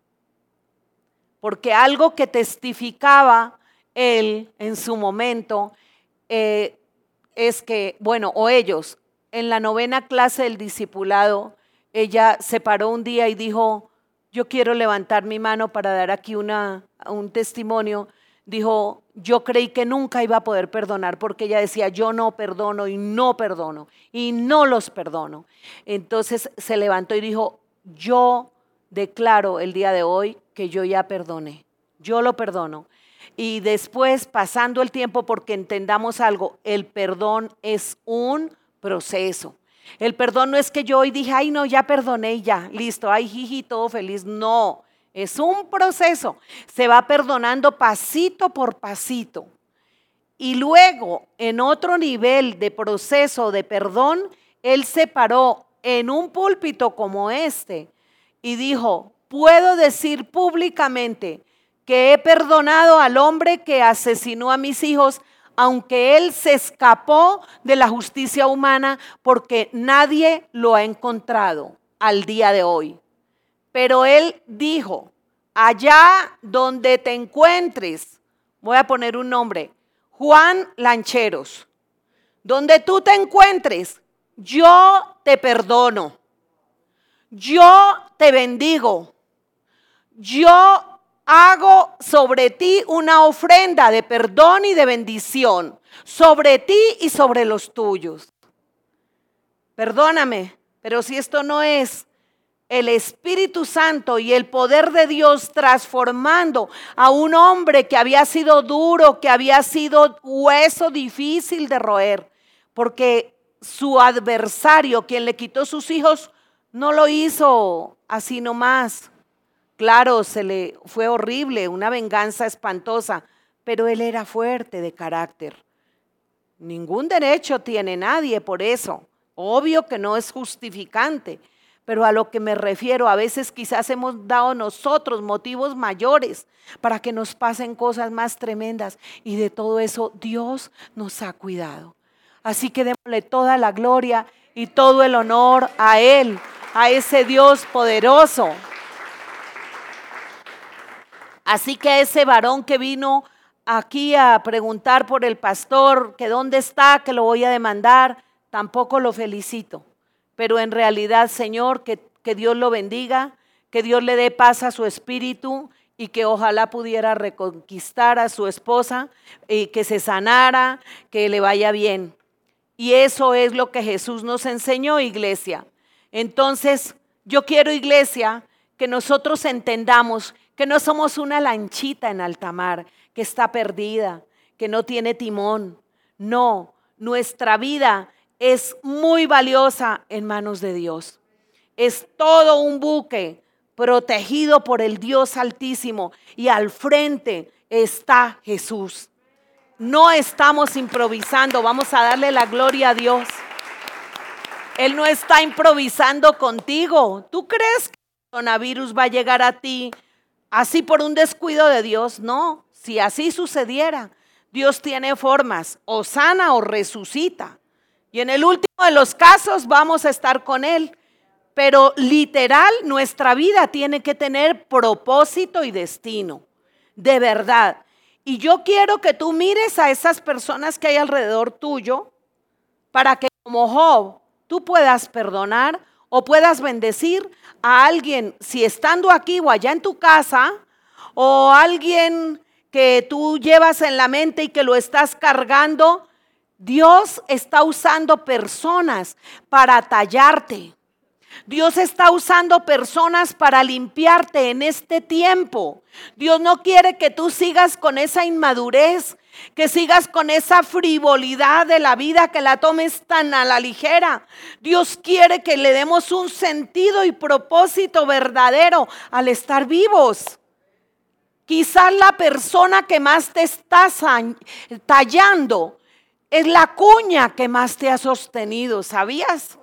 Porque algo que testificaba él en su momento, eh, es que, bueno, o ellos, en la novena clase del discipulado, ella se paró un día y dijo, yo quiero levantar mi mano para dar aquí una, un testimonio. Dijo, yo creí que nunca iba a poder perdonar porque ella decía, yo no perdono y no perdono y no los perdono. Entonces se levantó y dijo, yo declaro el día de hoy que yo ya perdoné, yo lo perdono. Y después, pasando el tiempo, porque entendamos algo, el perdón es un proceso. El perdón no es que yo hoy dije, ay, no, ya perdoné y ya, listo, ay, jiji, todo feliz. No, es un proceso. Se va perdonando pasito por pasito. Y luego, en otro nivel de proceso de perdón, él se paró en un púlpito como este y dijo, puedo decir públicamente que he perdonado al hombre que asesinó a mis hijos, aunque él se escapó de la justicia humana porque nadie lo ha encontrado al día de hoy. Pero él dijo, allá donde te encuentres, voy a poner un nombre, Juan Lancheros, donde tú te encuentres, yo te perdono, yo te bendigo, yo hago sobre ti una ofrenda de perdón y de bendición, sobre ti y sobre los tuyos. Perdóname, pero si esto no es el Espíritu Santo y el poder de Dios transformando a un hombre que había sido duro, que había sido hueso difícil de roer, porque su adversario, quien le quitó sus hijos, no lo hizo así nomás. Claro, se le fue horrible, una venganza espantosa, pero él era fuerte de carácter. Ningún derecho tiene nadie por eso. Obvio que no es justificante. Pero a lo que me refiero, a veces quizás hemos dado nosotros motivos mayores para que nos pasen cosas más tremendas. Y de todo eso Dios nos ha cuidado. Así que démosle toda la gloria y todo el honor a Él, a ese Dios poderoso. Así que ese varón que vino aquí a preguntar por el pastor, que dónde está, que lo voy a demandar, tampoco lo felicito. Pero en realidad, Señor, que, que Dios lo bendiga, que Dios le dé paz a su espíritu y que ojalá pudiera reconquistar a su esposa y que se sanara, que le vaya bien. Y eso es lo que Jesús nos enseñó, iglesia. Entonces, yo quiero, iglesia, que nosotros entendamos que no somos una lanchita en alta mar, que está perdida, que no tiene timón. No, nuestra vida es muy valiosa en manos de Dios. Es todo un buque protegido por el Dios Altísimo y al frente está Jesús. No estamos improvisando, vamos a darle la gloria a Dios. Él no está improvisando contigo. ¿Tú crees que el coronavirus va a llegar a ti así por un descuido de Dios? No, si así sucediera, Dios tiene formas, o sana o resucita. Y en el último de los casos vamos a estar con Él. Pero literal, nuestra vida tiene que tener propósito y destino, de verdad. Y yo quiero que tú mires a esas personas que hay alrededor tuyo para que como Job tú puedas perdonar o puedas bendecir a alguien, si estando aquí o allá en tu casa, o alguien que tú llevas en la mente y que lo estás cargando, Dios está usando personas para tallarte. Dios está usando personas para limpiarte en este tiempo. Dios no quiere que tú sigas con esa inmadurez, que sigas con esa frivolidad de la vida, que la tomes tan a la ligera. Dios quiere que le demos un sentido y propósito verdadero al estar vivos. Quizás la persona que más te está tallando es la cuña que más te ha sostenido, ¿sabías?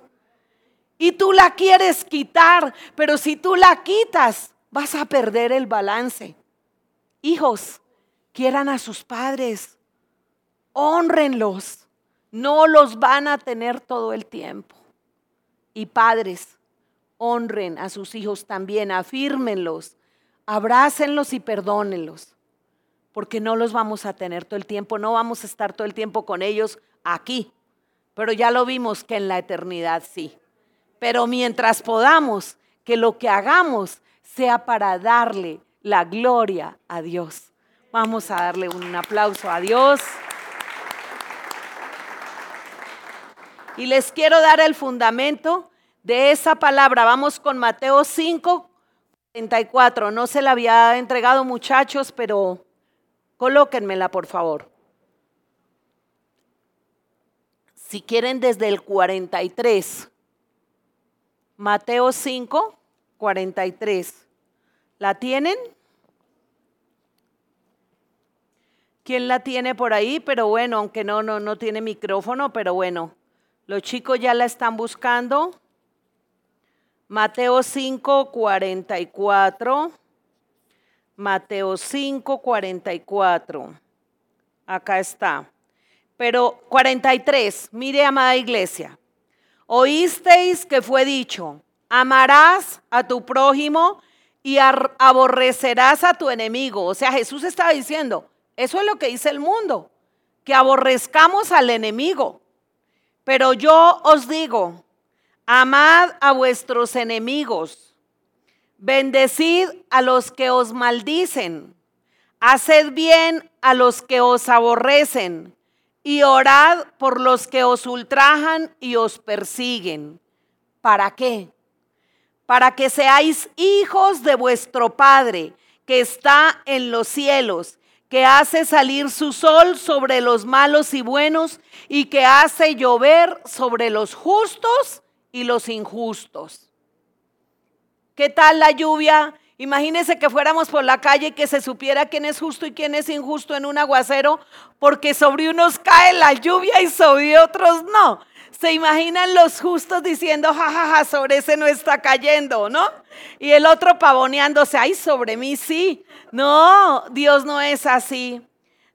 Y tú la quieres quitar, pero si tú la quitas, vas a perder el balance. Hijos, quieran a sus padres, honrenlos, no los van a tener todo el tiempo. Y padres, honren a sus hijos también, afírmenlos, abrácenlos y perdónenlos porque no los vamos a tener todo el tiempo, no vamos a estar todo el tiempo con ellos aquí, pero ya lo vimos que en la eternidad sí. Pero mientras podamos, que lo que hagamos sea para darle la gloria a Dios. Vamos a darle un aplauso a Dios. Y les quiero dar el fundamento de esa palabra. Vamos con Mateo 5, 34. No se la había entregado muchachos, pero Colóquenmela, por favor. Si quieren desde el 43. Mateo 5, 43. ¿La tienen? ¿Quién la tiene por ahí? Pero bueno, aunque no, no, no tiene micrófono, pero bueno, los chicos ya la están buscando. Mateo 5, 44. Mateo 5, 44. Acá está. Pero 43, mire, amada iglesia. Oísteis que fue dicho, amarás a tu prójimo y aborrecerás a tu enemigo. O sea, Jesús estaba diciendo, eso es lo que dice el mundo, que aborrezcamos al enemigo. Pero yo os digo, amad a vuestros enemigos Bendecid a los que os maldicen, haced bien a los que os aborrecen, y orad por los que os ultrajan y os persiguen. ¿Para qué? Para que seáis hijos de vuestro Padre que está en los cielos, que hace salir su sol sobre los malos y buenos y que hace llover sobre los justos y los injustos. ¿Qué tal la lluvia Imagínense que fuéramos por la calle y que se supiera quién es justo y quién es injusto en un aguacero, porque sobre unos cae la lluvia y sobre otros no. Se imaginan los justos diciendo, jajaja, ja, ja, sobre ese no está cayendo, ¿no? Y el otro pavoneándose, ay, sobre mí sí. No, Dios no es así.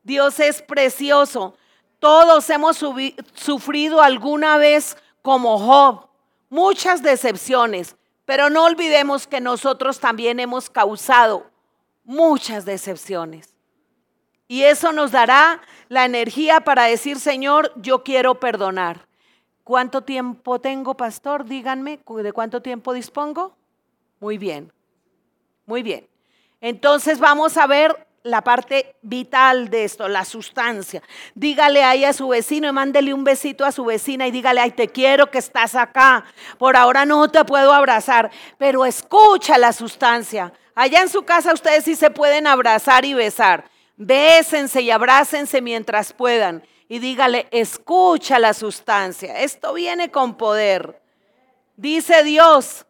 Dios es precioso. Todos hemos sufrido alguna vez como Job muchas decepciones, pero no olvidemos que nosotros también hemos causado muchas decepciones. Y eso nos dará la energía para decir, Señor, yo quiero perdonar. ¿Cuánto tiempo tengo, pastor? Díganme, ¿de cuánto tiempo dispongo? Muy bien, muy bien. Entonces vamos a ver la parte vital de esto, la sustancia. Dígale ahí a su vecino y mándele un besito a su vecina y dígale, ay, te quiero que estás acá. Por ahora no te puedo abrazar, pero escucha la sustancia. Allá en su casa ustedes sí se pueden abrazar y besar. Bésense y abrácense mientras puedan. Y dígale, escucha la sustancia. Esto viene con poder. Dice Dios,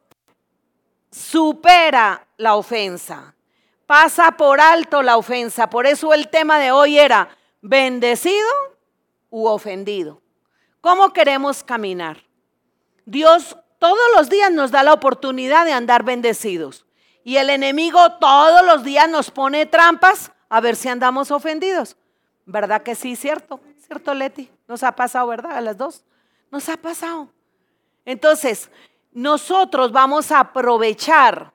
supera la ofensa pasa por alto la ofensa. Por eso el tema de hoy era bendecido u ofendido. ¿Cómo queremos caminar? Dios todos los días nos da la oportunidad de andar bendecidos. Y el enemigo todos los días nos pone trampas a ver si andamos ofendidos. ¿Verdad que sí, cierto? ¿Cierto, Leti? Nos ha pasado, ¿verdad? A las dos. Nos ha pasado. Entonces, nosotros vamos a aprovechar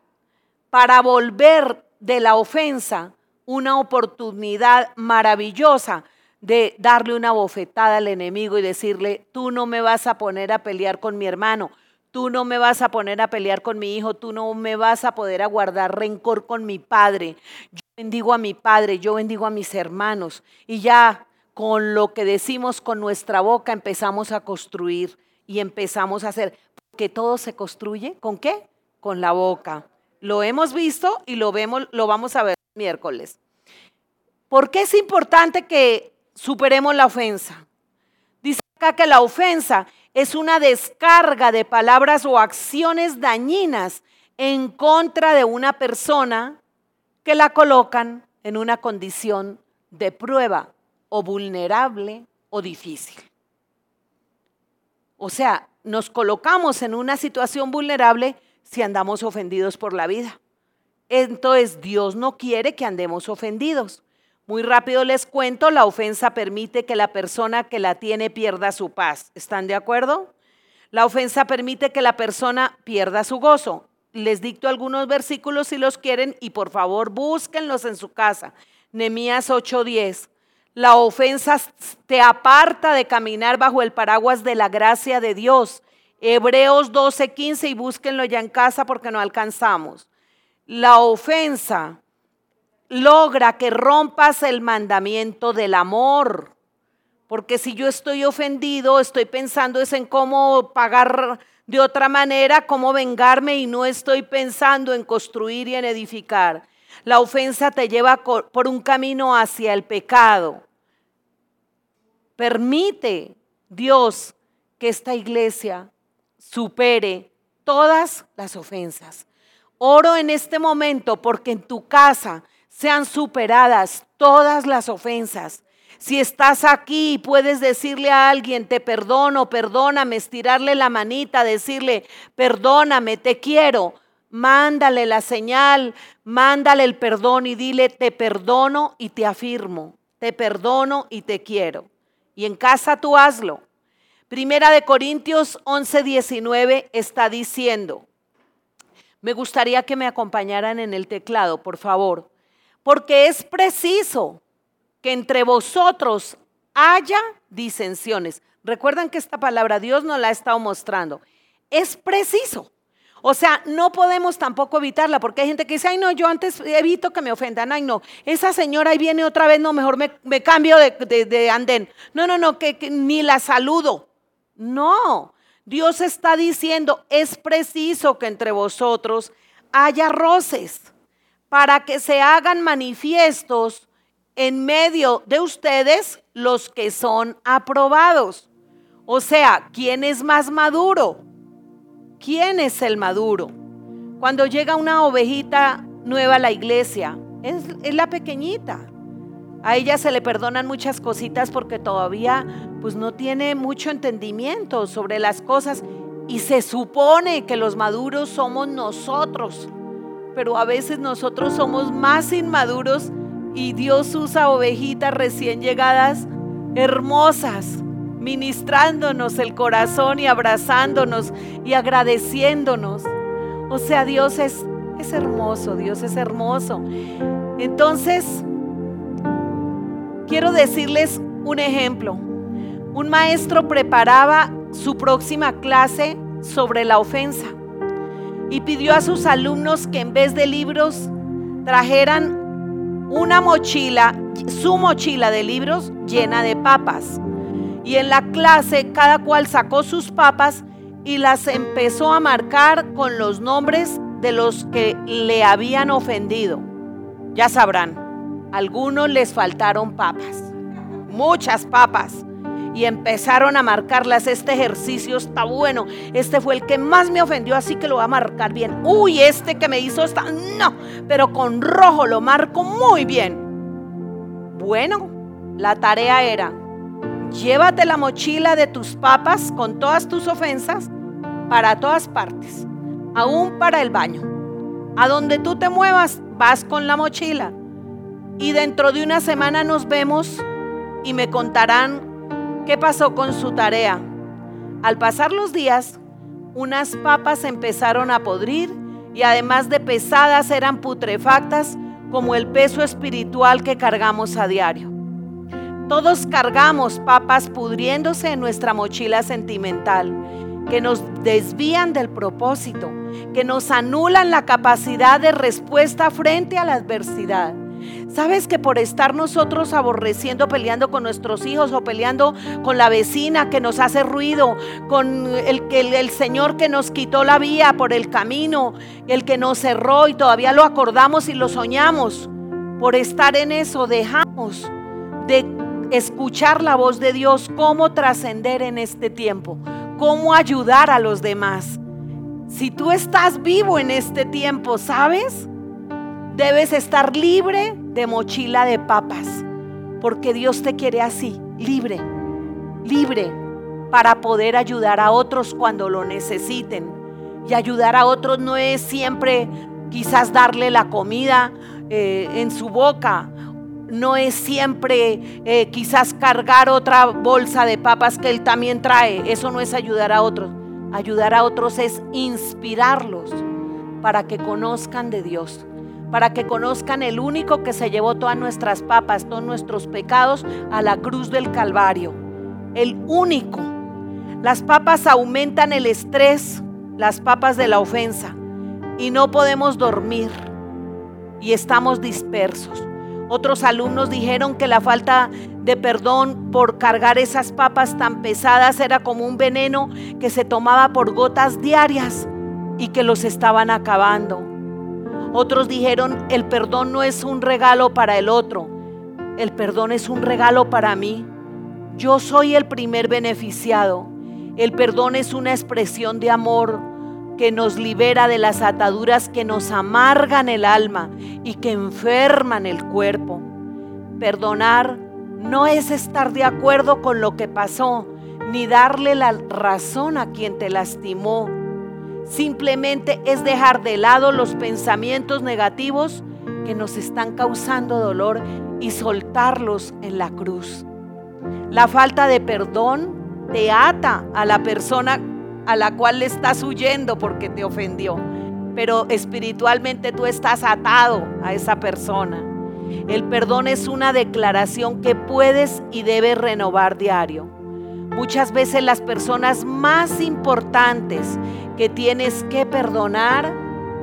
para volver de la ofensa una oportunidad maravillosa de darle una bofetada al enemigo y decirle, tú no me vas a poner a pelear con mi hermano, tú no me vas a poner a pelear con mi hijo, tú no me vas a poder aguardar rencor con mi padre. Yo bendigo a mi padre, yo bendigo a mis hermanos y ya con lo que decimos con nuestra boca empezamos a construir y empezamos a hacer, que todo se construye con qué? Con la boca. Lo hemos visto y lo, vemos, lo vamos a ver miércoles. ¿Por qué es importante que superemos la ofensa? Dice acá que la ofensa es una descarga de palabras o acciones dañinas en contra de una persona que la colocan en una condición de prueba o vulnerable o difícil. O sea, nos colocamos en una situación vulnerable si andamos ofendidos por la vida. Entonces Dios no quiere que andemos ofendidos. Muy rápido les cuento, la ofensa permite que la persona que la tiene pierda su paz. ¿Están de acuerdo? La ofensa permite que la persona pierda su gozo. Les dicto algunos versículos si los quieren y por favor búsquenlos en su casa. Nemías 8:10. La ofensa te aparta de caminar bajo el paraguas de la gracia de Dios Hebreos 12, 15 y búsquenlo ya en casa porque no alcanzamos. La ofensa logra que rompas el mandamiento del amor. Porque si yo estoy ofendido, estoy pensando es en cómo pagar de otra manera, cómo vengarme y no estoy pensando en construir y en edificar. La ofensa te lleva por un camino hacia el pecado. Permite Dios que esta iglesia supere todas las ofensas. Oro en este momento porque en tu casa sean superadas todas las ofensas. Si estás aquí y puedes decirle a alguien, te perdono, perdóname, estirarle la manita, decirle, perdóname, te quiero, mándale la señal, mándale el perdón y dile, te perdono y te afirmo, te perdono y te quiero. Y en casa tú hazlo. Primera de Corintios 11, 19 está diciendo, me gustaría que me acompañaran en el teclado, por favor, porque es preciso que entre vosotros haya disensiones. Recuerdan que esta palabra Dios nos la ha estado mostrando. Es preciso. O sea, no podemos tampoco evitarla, porque hay gente que dice, ay no, yo antes evito que me ofendan, ay no, esa señora ahí viene otra vez, no, mejor me, cambio de, andén. No, no, no, que ni la saludo. No, Dios está diciendo, es preciso que entre vosotros haya roces para que se hagan manifiestos en medio de ustedes los que son aprobados. O sea, ¿quién es más maduro? ¿Quién es el maduro? Cuando llega una ovejita nueva a la iglesia. Es, es la pequeñita. A ella se le perdonan muchas cositas porque todavía pues no tiene mucho entendimiento sobre las cosas y se supone que los maduros somos nosotros. Pero a veces nosotros somos más inmaduros y Dios usa ovejitas recién llegadas hermosas, ministrándonos el corazón y abrazándonos y agradeciéndonos. O sea, Dios es, es hermoso, Dios es hermoso. Entonces, Quiero decirles un ejemplo. Un maestro preparaba su próxima clase sobre la ofensa y pidió a sus alumnos que en vez de libros trajeran una mochila, su mochila de libros llena de papas. Y en la clase cada cual sacó sus papas y las empezó a marcar con los nombres de los que le habían ofendido. Ya sabrán, algunos les faltaron papas, muchas papas. Y empezaron a marcarlas. Este ejercicio está bueno. Este fue el que más me ofendió, así que lo voy a marcar bien. Uy, este que me hizo está. No, pero con rojo lo marco muy bien. Bueno, la tarea era, llévate la mochila de tus papas con todas tus ofensas para todas partes, aún para el baño. A donde tú te muevas, vas con la mochila. Y dentro de una semana nos vemos y me contarán qué pasó con su tarea. Al pasar los días, unas papas empezaron a podrir y además de pesadas eran putrefactas como el peso espiritual que cargamos a diario. Todos cargamos papas pudriéndose en nuestra mochila sentimental, que nos desvían del propósito, que nos anulan la capacidad de respuesta frente a la adversidad ¿Sabes que por estar nosotros aborreciendo, peleando con nuestros hijos o peleando con la vecina que nos hace ruido, con el, el, el Señor que nos quitó la vía por el camino, el que nos cerró y todavía lo acordamos y lo soñamos? Por estar en eso dejamos de escuchar la voz de Dios, cómo trascender en este tiempo, cómo ayudar a los demás. Si tú estás vivo en este tiempo, ¿sabes? Debes estar libre de mochila de papas, porque Dios te quiere así, libre, libre, para poder ayudar a otros cuando lo necesiten. Y ayudar a otros no es siempre quizás darle la comida eh, en su boca, no es siempre eh, quizás cargar otra bolsa de papas que él también trae. Eso no es ayudar a otros. Ayudar a otros es inspirarlos para que conozcan de Dios para que conozcan el único que se llevó todas nuestras papas, todos nuestros pecados a la cruz del Calvario. El único. Las papas aumentan el estrés, las papas de la ofensa, y no podemos dormir y estamos dispersos. Otros alumnos dijeron que la falta de perdón por cargar esas papas tan pesadas era como un veneno que se tomaba por gotas diarias y que los estaban acabando. Otros dijeron, el perdón no es un regalo para el otro, el perdón es un regalo para mí. Yo soy el primer beneficiado. El perdón es una expresión de amor que nos libera de las ataduras que nos amargan el alma y que enferman el cuerpo. Perdonar no es estar de acuerdo con lo que pasó, ni darle la razón a quien te lastimó Simplemente es dejar de lado los pensamientos negativos que nos están causando dolor y soltarlos en la cruz. La falta de perdón te ata a la persona a la cual le estás huyendo porque te ofendió. Pero espiritualmente tú estás atado a esa persona. El perdón es una declaración que puedes y debes renovar diario. Muchas veces las personas más importantes que tienes que perdonar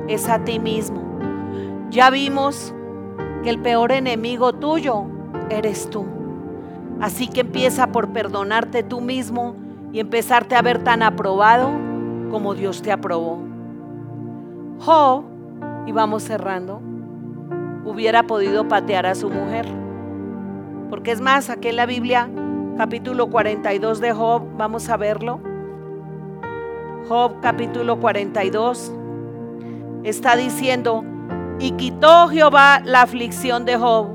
es a ti mismo. Ya vimos que el peor enemigo tuyo eres tú. Así que empieza por perdonarte tú mismo y empezarte a ver tan aprobado como Dios te aprobó. Job, y vamos cerrando, hubiera podido patear a su mujer. Porque es más, aquí en la Biblia capítulo 42 de Job, vamos a verlo. Job capítulo 42 está diciendo Y quitó Jehová la aflicción de Job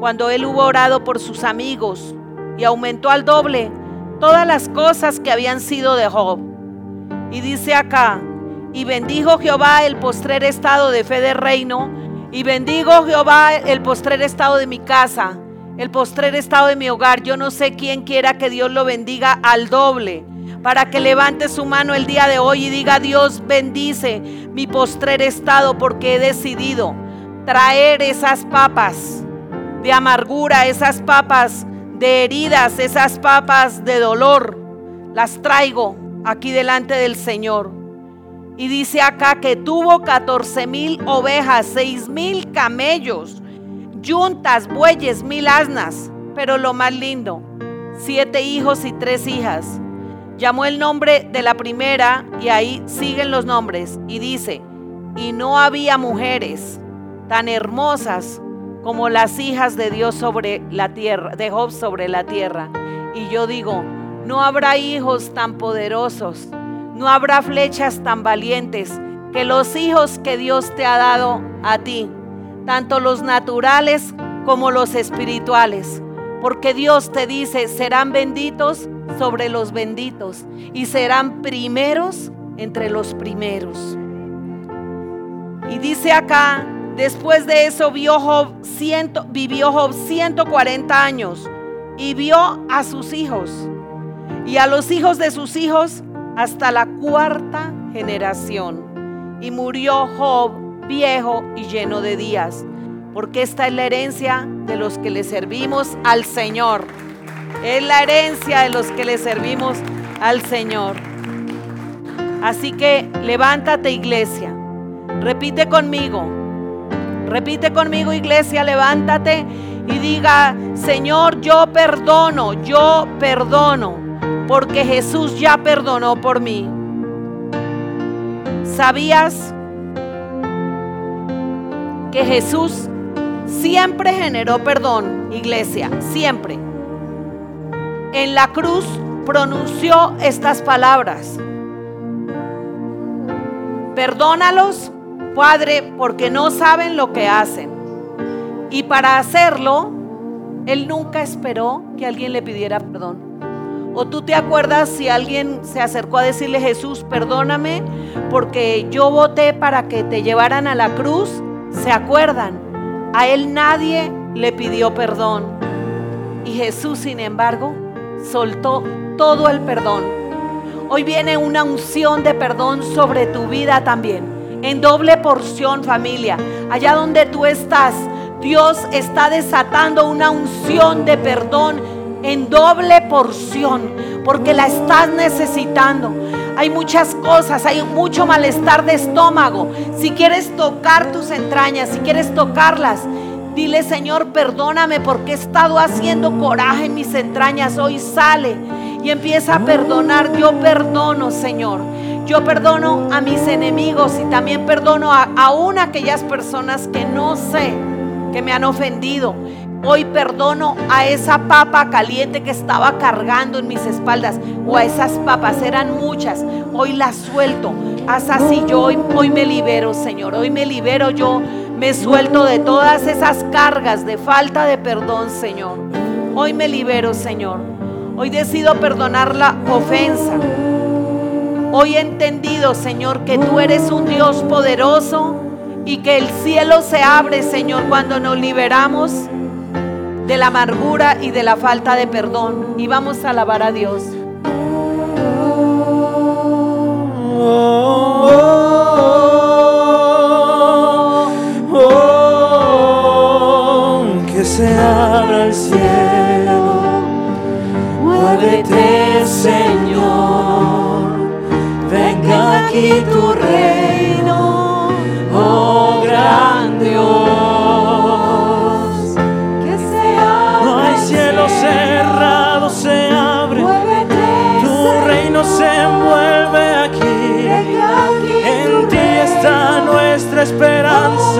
cuando él hubo orado por sus amigos y aumentó al doble todas las cosas que habían sido de Job. Y dice acá, y bendijo Jehová el postrer estado de fe de reino, y bendigo Jehová el postrer estado de mi casa, el postrer estado de mi hogar. Yo no sé quién quiera que Dios lo bendiga al doble, para que levante su mano el día de hoy y diga, Dios bendice mi postrer estado porque he decidido traer esas papas de amargura, esas papas de heridas, esas papas de dolor, las traigo aquí delante del Señor. Y dice acá que tuvo 14 mil ovejas, 6 mil camellos, yuntas, bueyes, mil asnas. Pero lo más lindo, siete hijos y tres hijas. Llamó el nombre de la primera y ahí siguen los nombres. Y dice, y no había mujeres tan hermosas como las hijas de Dios sobre la tierra, de Job sobre la tierra. Y yo digo, no habrá hijos tan poderosos, no habrá flechas tan valientes que los hijos que Dios te ha dado a ti, tanto los naturales como los espirituales. Porque Dios te dice, serán benditos sobre los benditos y serán primeros entre los primeros. Y dice acá Después de eso vio Job vivió Job 140 años y vio a sus hijos y a los hijos de sus hijos hasta la cuarta generación. Y murió Job viejo y lleno de días, porque esta es la herencia de los que le servimos al Señor. Es la herencia de los que le servimos al Señor. Así que levántate iglesia, repite conmigo. Repite conmigo iglesia, levántate y diga, Señor, yo perdono, yo perdono, porque Jesús ya perdonó por mí. ¿Sabías que Jesús siempre generó perdón, iglesia? Siempre. En la cruz pronunció estas palabras. Perdónalos Padre, porque no saben lo que hacen. Y para hacerlo, Él nunca esperó que alguien le pidiera perdón. O tú te acuerdas si alguien se acercó a decirle, Jesús, perdóname porque yo voté para que te llevaran a la cruz. ¿Se acuerdan? A Él nadie le pidió perdón. Y Jesús, sin embargo, soltó todo el perdón. Hoy viene una unción de perdón sobre tu vida también en doble porción familia. Allá donde tú estás, Dios está desatando una unción de perdón en doble porción, porque la estás necesitando. Hay muchas cosas, hay mucho malestar de estómago. Si quieres tocar tus entrañas, si quieres tocarlas, dile Señor, perdóname porque he estado haciendo coraje en mis entrañas. Hoy sale y empieza a perdonar. Yo perdono, Señor. Yo perdono a mis enemigos y también perdono a aún aquellas personas que no sé que me han ofendido. Hoy perdono a esa papa caliente que estaba cargando en mis espaldas o a esas papas, eran muchas. Hoy las suelto. Haz así, yo hoy, me libero, Señor. Hoy me libero, yo me suelto de todas esas cargas de falta de perdón, Señor. Hoy me libero, Señor. Hoy decido perdonar la ofensa. Hoy he entendido, Señor, que tú eres un Dios poderoso y que el cielo se abre, Señor, cuando nos liberamos de la amargura y de la falta de perdón. Y vamos a alabar a Dios. que se abra el cielo, muévete, Señor aquí tu reino,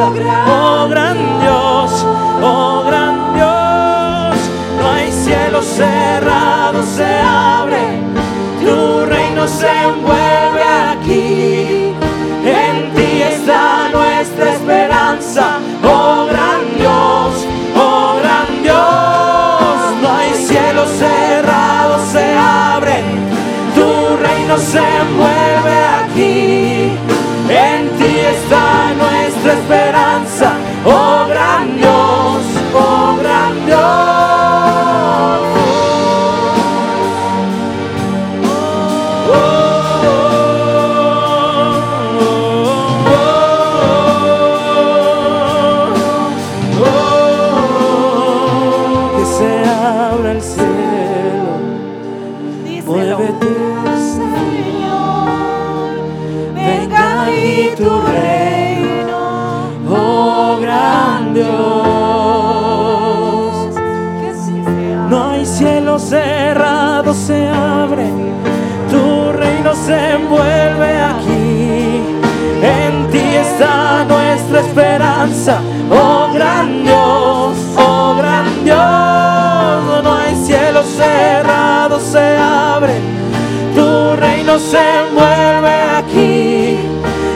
oh gran Dios, oh gran Dios. No hay cielo cerrado, se abre. Tu reino se envuelve se envuelve aquí.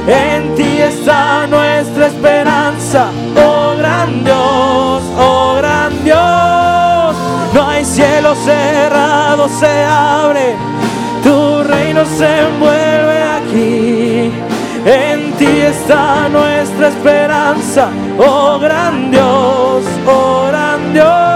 En ti está nuestra esperanza, oh gran Dios, oh gran Dios. No hay cielo cerrado, se abre, tu reino se envuelve aquí. En ti está nuestra esperanza, oh gran Dios, oh gran Dios.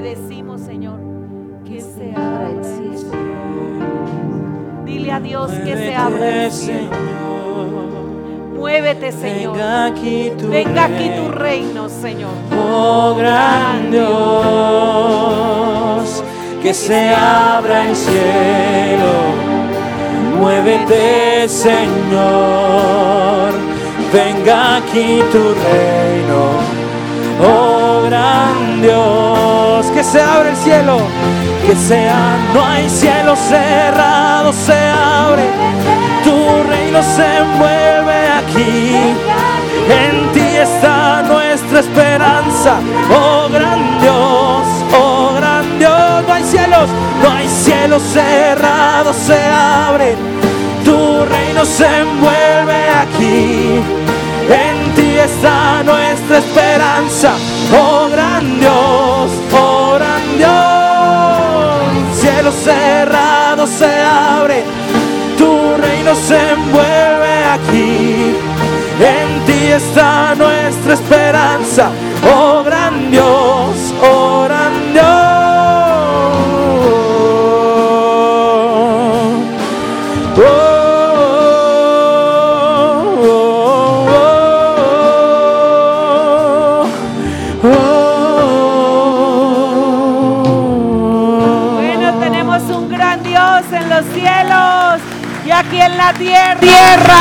Te decimos, Señor, que se abra el cielo. Dile a Dios que se abra el cielo. Muévete, Señor. Venga aquí tu Venga aquí tu reino. reino, Señor. Oh gran Dios, que se abra el cielo. Muévete, Señor. Venga aquí tu reino. Oh gran Dios, que se abra el cielo. Que sea, no hay cielo cerrado, se abre. Tu reino se envuelve aquí. En ti está nuestra esperanza, oh gran Dios, oh gran Dios. No hay cielos, no hay cielos cerrados, se abren. Tu reino se envuelve aquí. En ti está nuestra esperanza, oh gran Dios, oh gran Dios. Cielos cerrados se abren, tu reino se envuelve aquí. En ti está nuestra esperanza, oh gran Dios, oh Tierra,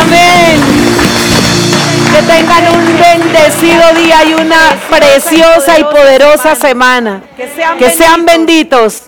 amén. Que tengan un bendecido día y una preciosa y poderosa semana. Que sean benditos.